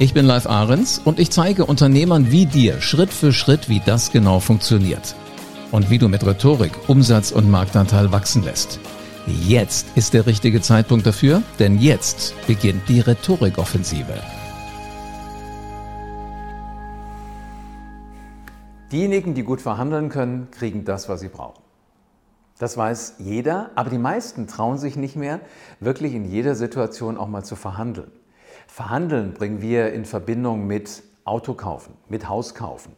Ich bin Live Ahrens und ich zeige Unternehmern wie dir Schritt für Schritt, wie das genau funktioniert. Und wie du mit Rhetorik Umsatz und Marktanteil wachsen lässt. Jetzt ist der richtige Zeitpunkt dafür, denn jetzt beginnt die Rhetorikoffensive. Diejenigen, die gut verhandeln können, kriegen das, was sie brauchen. Das weiß jeder, aber die meisten trauen sich nicht mehr, wirklich in jeder Situation auch mal zu verhandeln. Verhandeln bringen wir in Verbindung mit Auto kaufen, mit Haus kaufen.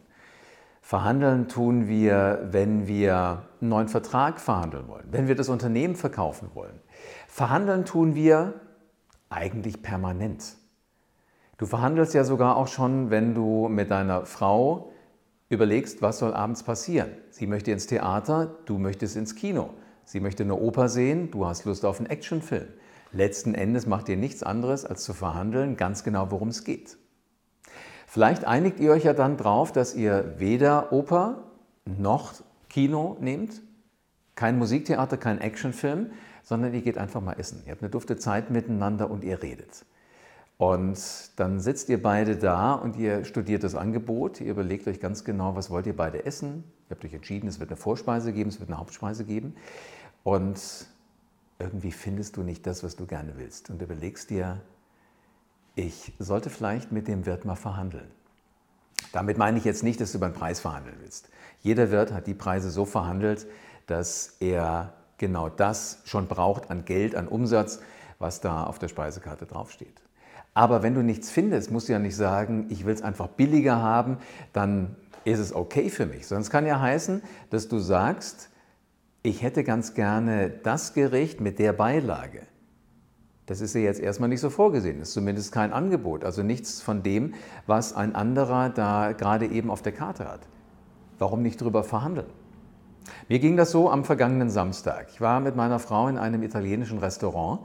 Verhandeln tun wir, wenn wir einen neuen Vertrag verhandeln wollen, wenn wir das Unternehmen verkaufen wollen. Verhandeln tun wir eigentlich permanent. Du verhandelst ja sogar auch schon, wenn du mit deiner Frau überlegst, was soll abends passieren. Sie möchte ins Theater, du möchtest ins Kino. Sie möchte eine Oper sehen, du hast Lust auf einen Actionfilm. Letzten Endes macht ihr nichts anderes, als zu verhandeln, ganz genau, worum es geht. Vielleicht einigt ihr euch ja dann drauf, dass ihr weder Oper noch Kino nehmt, kein Musiktheater, kein Actionfilm, sondern ihr geht einfach mal essen. Ihr habt eine dufte Zeit miteinander und ihr redet. Und dann sitzt ihr beide da und ihr studiert das Angebot, ihr überlegt euch ganz genau, was wollt ihr beide essen. Ihr habt euch entschieden, es wird eine Vorspeise geben, es wird eine Hauptspeise geben. Und irgendwie findest du nicht das, was du gerne willst und überlegst dir, ich sollte vielleicht mit dem Wirt mal verhandeln. Damit meine ich jetzt nicht, dass du über den Preis verhandeln willst. Jeder Wirt hat die Preise so verhandelt, dass er genau das schon braucht an Geld, an Umsatz, was da auf der Speisekarte draufsteht. Aber wenn du nichts findest, musst du ja nicht sagen, ich will es einfach billiger haben, dann ist es okay für mich. Es kann ja heißen, dass du sagst, ich hätte ganz gerne das Gericht mit der Beilage. Das ist ja jetzt erstmal nicht so vorgesehen, das ist zumindest kein Angebot, also nichts von dem, was ein anderer da gerade eben auf der Karte hat. Warum nicht drüber verhandeln? Mir ging das so am vergangenen Samstag. Ich war mit meiner Frau in einem italienischen Restaurant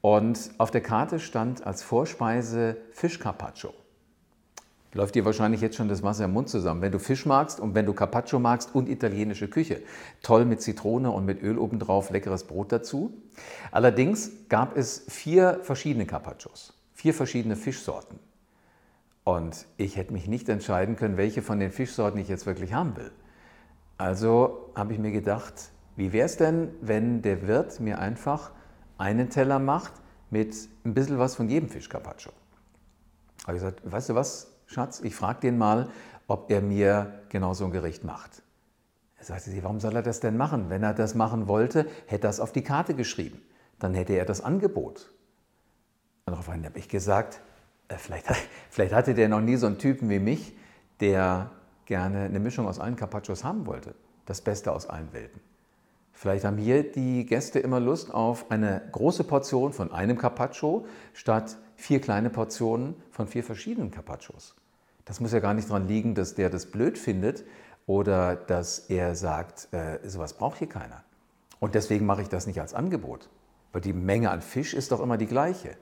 und auf der Karte stand als Vorspeise Fischcarpaccio. Läuft dir wahrscheinlich jetzt schon das Wasser im Mund zusammen. Wenn du Fisch magst und wenn du Carpaccio magst und italienische Küche. Toll mit Zitrone und mit Öl obendrauf, leckeres Brot dazu. Allerdings gab es vier verschiedene Carpaccios, vier verschiedene Fischsorten. Und ich hätte mich nicht entscheiden können, welche von den Fischsorten ich jetzt wirklich haben will. Also habe ich mir gedacht, wie wäre es denn, wenn der Wirt mir einfach einen Teller macht mit ein bisschen was von jedem Fisch Carpaccio? Habe ich gesagt, weißt du was, Schatz, ich frage den mal, ob er mir genau so ein Gericht macht. Er sagte sie, warum soll er das denn machen? Wenn er das machen wollte, hätte er es auf die Karte geschrieben. Dann hätte er das Angebot. Und daraufhin habe ich gesagt, äh, vielleicht, vielleicht hatte der noch nie so einen Typen wie mich, der gerne eine Mischung aus allen Carpaccios haben wollte. Das Beste aus allen Welten. Vielleicht haben hier die Gäste immer Lust auf eine große Portion von einem Carpaccio statt vier kleine Portionen von vier verschiedenen Carpaccios. Das muss ja gar nicht daran liegen, dass der das blöd findet oder dass er sagt, äh, sowas braucht hier keiner. Und deswegen mache ich das nicht als Angebot. Weil die Menge an Fisch ist doch immer die gleiche.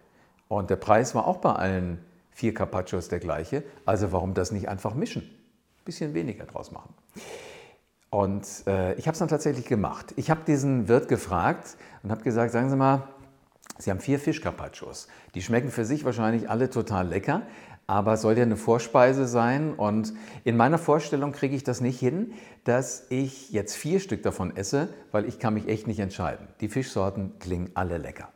Und der Preis war auch bei allen vier Carpaccios der gleiche. Also warum das nicht einfach mischen? Ein bisschen weniger draus machen. Und äh, ich habe es dann tatsächlich gemacht. Ich habe diesen Wirt gefragt und habe gesagt, sagen Sie mal, Sie haben vier Fischcarpaccios. Die schmecken für sich wahrscheinlich alle total lecker, aber soll ja eine Vorspeise sein. Und in meiner Vorstellung kriege ich das nicht hin, dass ich jetzt vier Stück davon esse, weil ich kann mich echt nicht entscheiden. Die Fischsorten klingen alle lecker.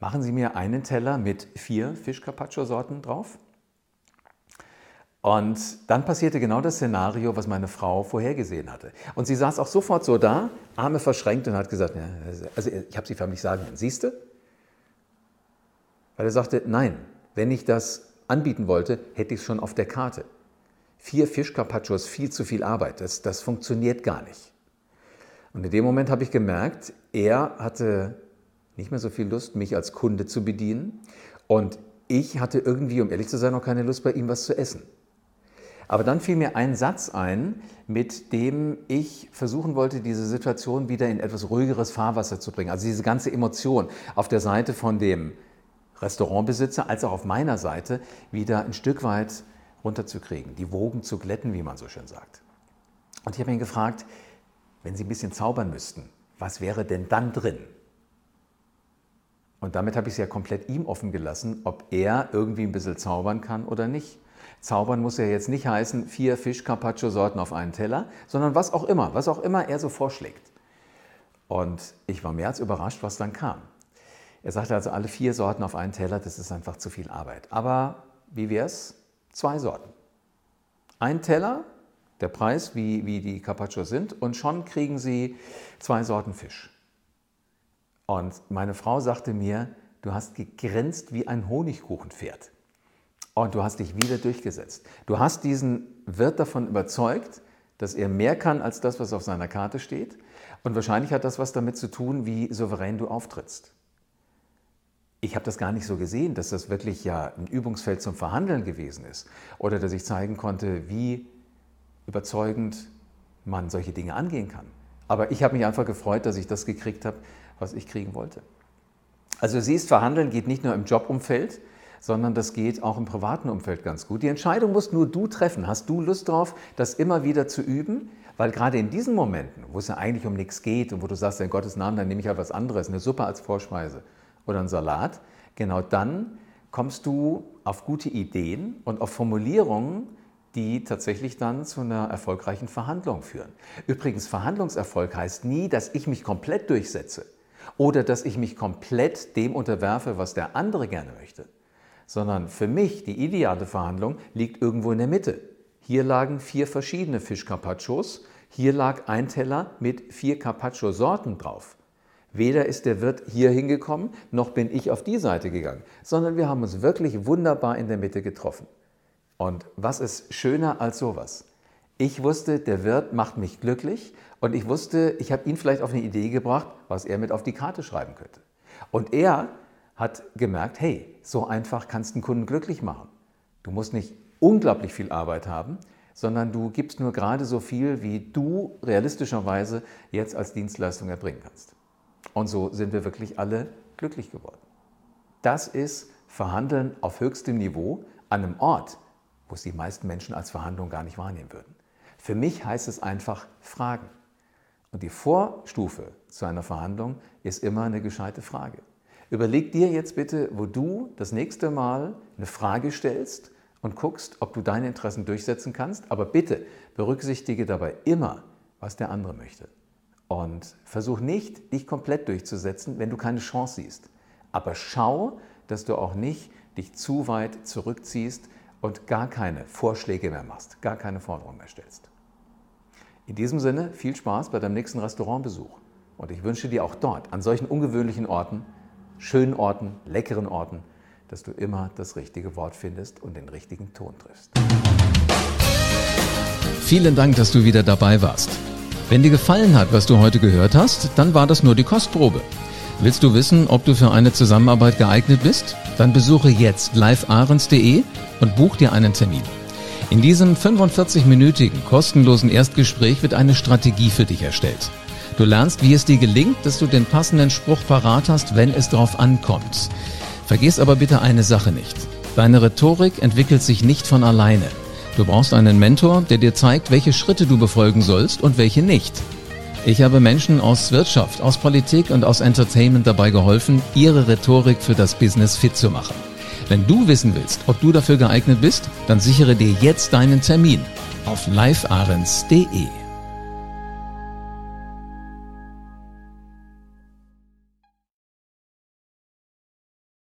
Machen Sie mir einen Teller mit vier Fischcarpaccio-Sorten drauf. Und dann passierte genau das Szenario, was meine Frau vorhergesehen hatte. Und sie saß auch sofort so da, Arme verschränkt und hat gesagt, ja, also ich habe sie förmlich sagen, siehst du? Weil er sagte, nein, wenn ich das anbieten wollte, hätte ich es schon auf der Karte. Vier Fischcarpaccios, viel zu viel Arbeit, das, das funktioniert gar nicht. Und in dem Moment habe ich gemerkt, er hatte nicht mehr so viel Lust, mich als Kunde zu bedienen. Und ich hatte irgendwie, um ehrlich zu sein, noch keine Lust bei ihm was zu essen. Aber dann fiel mir ein Satz ein, mit dem ich versuchen wollte, diese Situation wieder in etwas ruhigeres Fahrwasser zu bringen. Also diese ganze Emotion auf der Seite von dem Restaurantbesitzer als auch auf meiner Seite wieder ein Stück weit runterzukriegen, die Wogen zu glätten, wie man so schön sagt. Und ich habe ihn gefragt, wenn Sie ein bisschen zaubern müssten, was wäre denn dann drin? Und damit habe ich es ja komplett ihm offen gelassen, ob er irgendwie ein bisschen zaubern kann oder nicht. Zaubern muss ja jetzt nicht heißen, vier Fisch-Carpaccio-Sorten auf einen Teller, sondern was auch immer, was auch immer er so vorschlägt. Und ich war mehr als überrascht, was dann kam. Er sagte also, alle vier Sorten auf einen Teller, das ist einfach zu viel Arbeit. Aber wie wäre es? Zwei Sorten. Ein Teller, der Preis, wie, wie die Carpaccio sind, und schon kriegen Sie zwei Sorten Fisch. Und meine Frau sagte mir, du hast gegrinst wie ein Honigkuchenpferd. Und du hast dich wieder durchgesetzt. Du hast diesen Wirt davon überzeugt, dass er mehr kann als das, was auf seiner Karte steht. Und wahrscheinlich hat das was damit zu tun, wie souverän du auftrittst. Ich habe das gar nicht so gesehen, dass das wirklich ja ein Übungsfeld zum Verhandeln gewesen ist. Oder dass ich zeigen konnte, wie überzeugend man solche Dinge angehen kann. Aber ich habe mich einfach gefreut, dass ich das gekriegt habe, was ich kriegen wollte. Also siehst, Verhandeln geht nicht nur im Jobumfeld, sondern das geht auch im privaten Umfeld ganz gut. Die Entscheidung musst nur du treffen. Hast du Lust drauf, das immer wieder zu üben? Weil gerade in diesen Momenten, wo es ja eigentlich um nichts geht und wo du sagst, in Gottes Namen, dann nehme ich halt was anderes, eine Suppe als Vorspeise oder ein Salat, genau dann kommst du auf gute Ideen und auf Formulierungen, die tatsächlich dann zu einer erfolgreichen Verhandlung führen. Übrigens, Verhandlungserfolg heißt nie, dass ich mich komplett durchsetze oder dass ich mich komplett dem unterwerfe, was der andere gerne möchte, sondern für mich die ideale Verhandlung liegt irgendwo in der Mitte. Hier lagen vier verschiedene Fischcarpaccios, hier lag ein Teller mit vier Carpaccio-Sorten drauf. Weder ist der Wirt hier hingekommen, noch bin ich auf die Seite gegangen, sondern wir haben uns wirklich wunderbar in der Mitte getroffen. Und was ist schöner als sowas? Ich wusste, der Wirt macht mich glücklich und ich wusste, ich habe ihn vielleicht auf eine Idee gebracht, was er mit auf die Karte schreiben könnte. Und er hat gemerkt, hey, so einfach kannst du einen Kunden glücklich machen. Du musst nicht unglaublich viel Arbeit haben, sondern du gibst nur gerade so viel, wie du realistischerweise jetzt als Dienstleistung erbringen kannst. Und so sind wir wirklich alle glücklich geworden. Das ist Verhandeln auf höchstem Niveau an einem Ort, wo es die meisten Menschen als Verhandlung gar nicht wahrnehmen würden. Für mich heißt es einfach Fragen. Und die Vorstufe zu einer Verhandlung ist immer eine gescheite Frage. Überleg dir jetzt bitte, wo du das nächste Mal eine Frage stellst und guckst, ob du deine Interessen durchsetzen kannst. Aber bitte berücksichtige dabei immer, was der andere möchte. Und versuch nicht, dich komplett durchzusetzen, wenn du keine Chance siehst. Aber schau, dass du auch nicht dich zu weit zurückziehst und gar keine Vorschläge mehr machst, gar keine Forderungen mehr stellst. In diesem Sinne viel Spaß bei deinem nächsten Restaurantbesuch und ich wünsche dir auch dort, an solchen ungewöhnlichen Orten, schönen Orten, leckeren Orten, dass du immer das richtige Wort findest und den richtigen Ton triffst. Vielen Dank, dass du wieder dabei warst. Wenn dir gefallen hat, was du heute gehört hast, dann war das nur die Kostprobe. Willst du wissen, ob du für eine Zusammenarbeit geeignet bist? Dann besuche jetzt livearens.de und buch dir einen Termin. In diesem 45-minütigen kostenlosen Erstgespräch wird eine Strategie für dich erstellt. Du lernst, wie es dir gelingt, dass du den passenden Spruch parat hast, wenn es drauf ankommt. Vergiss aber bitte eine Sache nicht. Deine Rhetorik entwickelt sich nicht von alleine. Du brauchst einen Mentor, der dir zeigt, welche Schritte du befolgen sollst und welche nicht. Ich habe Menschen aus Wirtschaft, aus Politik und aus Entertainment dabei geholfen, ihre Rhetorik für das Business fit zu machen. Wenn du wissen willst, ob du dafür geeignet bist, dann sichere dir jetzt deinen Termin auf livearens.de.